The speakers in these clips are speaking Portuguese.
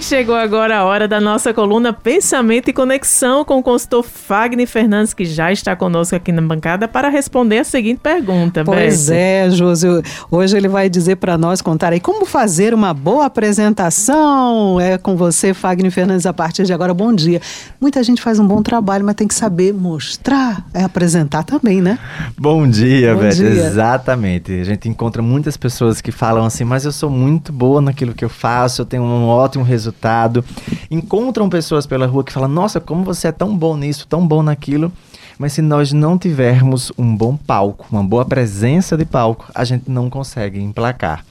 Chegou agora a hora da nossa coluna Pensamento e Conexão com o consultor Fagner Fernandes, que já está conosco aqui na bancada para responder a seguinte pergunta. Pois é, Josi. Hoje ele vai dizer para nós, contar aí como fazer uma boa apresentação. É com você, Fagner Fernandes, a partir de agora. Bom dia. Muita gente faz um bom trabalho, mas tem que saber mostrar, é apresentar também, né? Bom dia, Bom Beth. Dia. Exatamente. A gente encontra muitas pessoas que falam assim, mas eu sou muito boa naquilo que eu faço, eu tenho um ótimo resultado resultado. Encontram pessoas pela rua que falam: Nossa, como você é tão bom nisso, tão bom naquilo. Mas se nós não tivermos um bom palco, uma boa presença de palco, a gente não consegue emplacar.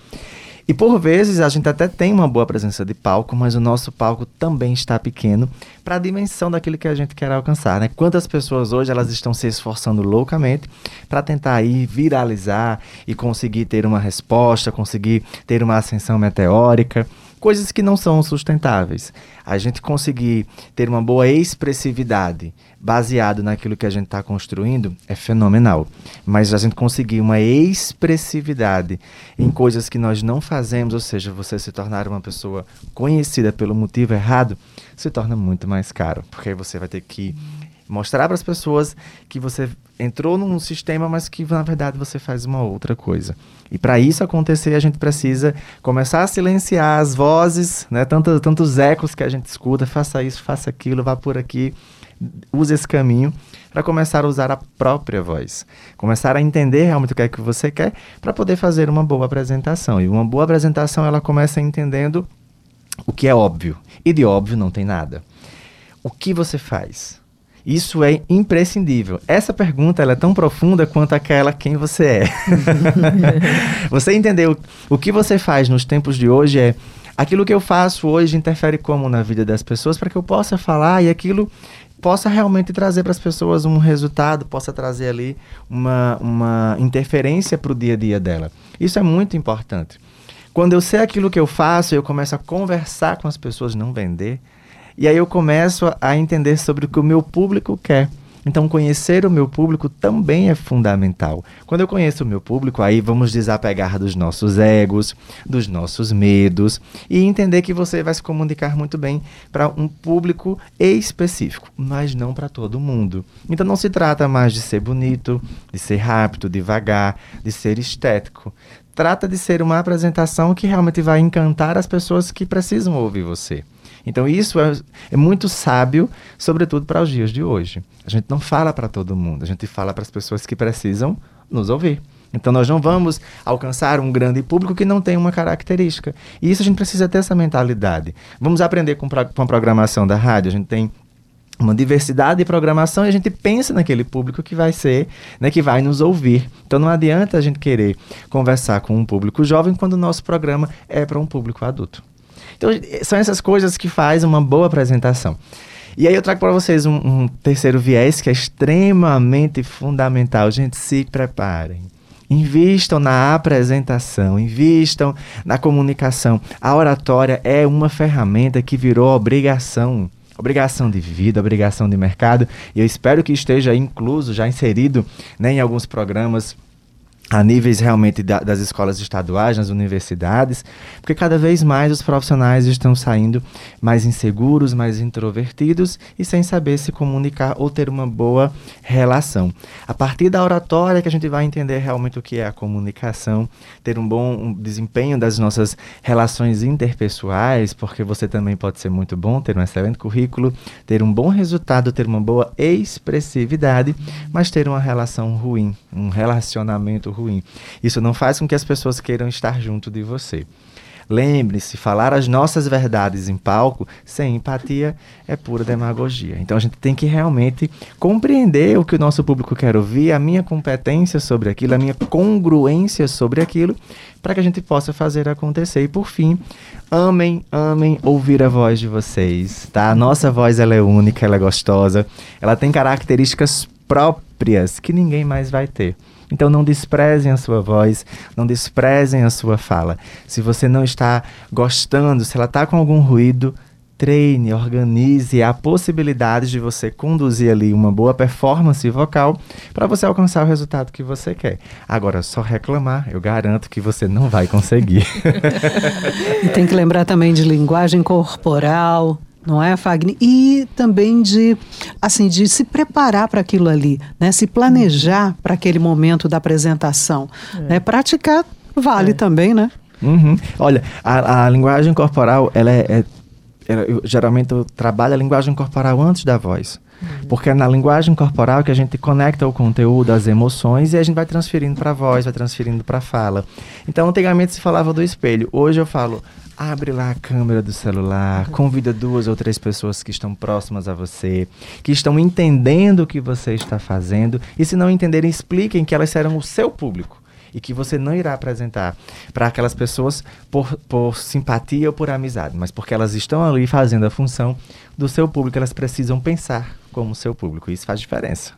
E por vezes a gente até tem uma boa presença de palco, mas o nosso palco também está pequeno para a dimensão daquilo que a gente quer alcançar, né? Quantas pessoas hoje elas estão se esforçando loucamente para tentar aí viralizar e conseguir ter uma resposta, conseguir ter uma ascensão meteórica coisas que não são sustentáveis. A gente conseguir ter uma boa expressividade baseado naquilo que a gente está construindo é fenomenal. Mas a gente conseguir uma expressividade em coisas que nós não fazemos, ou seja, você se tornar uma pessoa conhecida pelo motivo errado, se torna muito mais caro, porque aí você vai ter que mostrar para as pessoas que você entrou num sistema, mas que na verdade você faz uma outra coisa. E para isso acontecer, a gente precisa começar a silenciar as vozes, né, tantos, tantos ecos que a gente escuta, faça isso, faça aquilo, vá por aqui, use esse caminho para começar a usar a própria voz. Começar a entender realmente o que é que você quer para poder fazer uma boa apresentação. E uma boa apresentação ela começa entendendo o que é óbvio. E de óbvio não tem nada. O que você faz? Isso é imprescindível. Essa pergunta é tão profunda quanto aquela quem você é. você entendeu o que você faz nos tempos de hoje é aquilo que eu faço hoje interfere como na vida das pessoas para que eu possa falar e aquilo possa realmente trazer para as pessoas um resultado, possa trazer ali uma, uma interferência para o dia a dia dela. Isso é muito importante. Quando eu sei aquilo que eu faço, eu começo a conversar com as pessoas, não vender, e aí eu começo a entender sobre o que o meu público quer. Então, conhecer o meu público também é fundamental. Quando eu conheço o meu público, aí vamos desapegar dos nossos egos, dos nossos medos e entender que você vai se comunicar muito bem para um público específico, mas não para todo mundo. Então, não se trata mais de ser bonito, de ser rápido, devagar, de ser estético. Trata de ser uma apresentação que realmente vai encantar as pessoas que precisam ouvir você. Então isso é, é muito sábio, sobretudo para os dias de hoje. A gente não fala para todo mundo, a gente fala para as pessoas que precisam nos ouvir. Então nós não vamos alcançar um grande público que não tem uma característica. E isso a gente precisa ter essa mentalidade. Vamos aprender com, com a programação da rádio. A gente tem uma diversidade de programação e a gente pensa naquele público que vai ser, né, que vai nos ouvir. Então não adianta a gente querer conversar com um público jovem quando o nosso programa é para um público adulto. Então, são essas coisas que faz uma boa apresentação. E aí eu trago para vocês um, um, terceiro viés que é extremamente fundamental. Gente, se preparem. Invistam na apresentação, invistam na comunicação. A oratória é uma ferramenta que virou obrigação. Obrigação de vida, obrigação de mercado. E eu espero que esteja incluso, já inserido né, em alguns programas a níveis realmente da, das escolas estaduais, nas universidades, porque cada vez mais os profissionais estão saindo mais inseguros, mais introvertidos e sem saber se comunicar ou ter uma boa relação. A partir da oratória que a gente vai entender realmente o que é a comunicação, ter um bom desempenho das nossas relações interpessoais, porque você também pode ser muito bom, ter um excelente currículo, ter um bom resultado, ter uma boa expressividade, mas ter uma relação ruim, um relacionamento ruim. Isso não faz com que as pessoas queiram estar junto de você. Lembre-se, falar as nossas verdades em palco sem empatia é pura demagogia. Então a gente tem que realmente compreender o que o nosso público quer ouvir, a minha competência sobre aquilo, a minha congruência sobre aquilo, para que a gente possa fazer acontecer. E por fim, amem, amem ouvir a voz de vocês, tá? A nossa voz ela é única, ela é gostosa, ela tem características próprias que ninguém mais vai ter. Então não desprezem a sua voz, não desprezem a sua fala. Se você não está gostando, se ela está com algum ruído, treine, organize a possibilidade de você conduzir ali uma boa performance vocal para você alcançar o resultado que você quer. Agora, só reclamar, eu garanto que você não vai conseguir. e tem que lembrar também de linguagem corporal, não é, Fagner? E também de, assim, de se preparar para aquilo ali, né? Se planejar para aquele momento da apresentação. É. Né? Praticar vale é. também, né? Uhum. Olha, a, a, linguagem corporal, ela é, é eu, geralmente eu trabalho a linguagem corporal antes da voz. Uhum. Porque é na linguagem corporal que a gente conecta o conteúdo, as emoções, e a gente vai transferindo para a voz, vai transferindo para a fala. Então, antigamente se falava do espelho. Hoje eu falo, abre lá a câmera do celular, convida duas ou três pessoas que estão próximas a você, que estão entendendo o que você está fazendo, e se não entenderem, expliquem que elas serão o seu público e que você não irá apresentar para aquelas pessoas por, por simpatia ou por amizade, mas porque elas estão ali fazendo a função do seu público, elas precisam pensar como seu público. Isso faz diferença.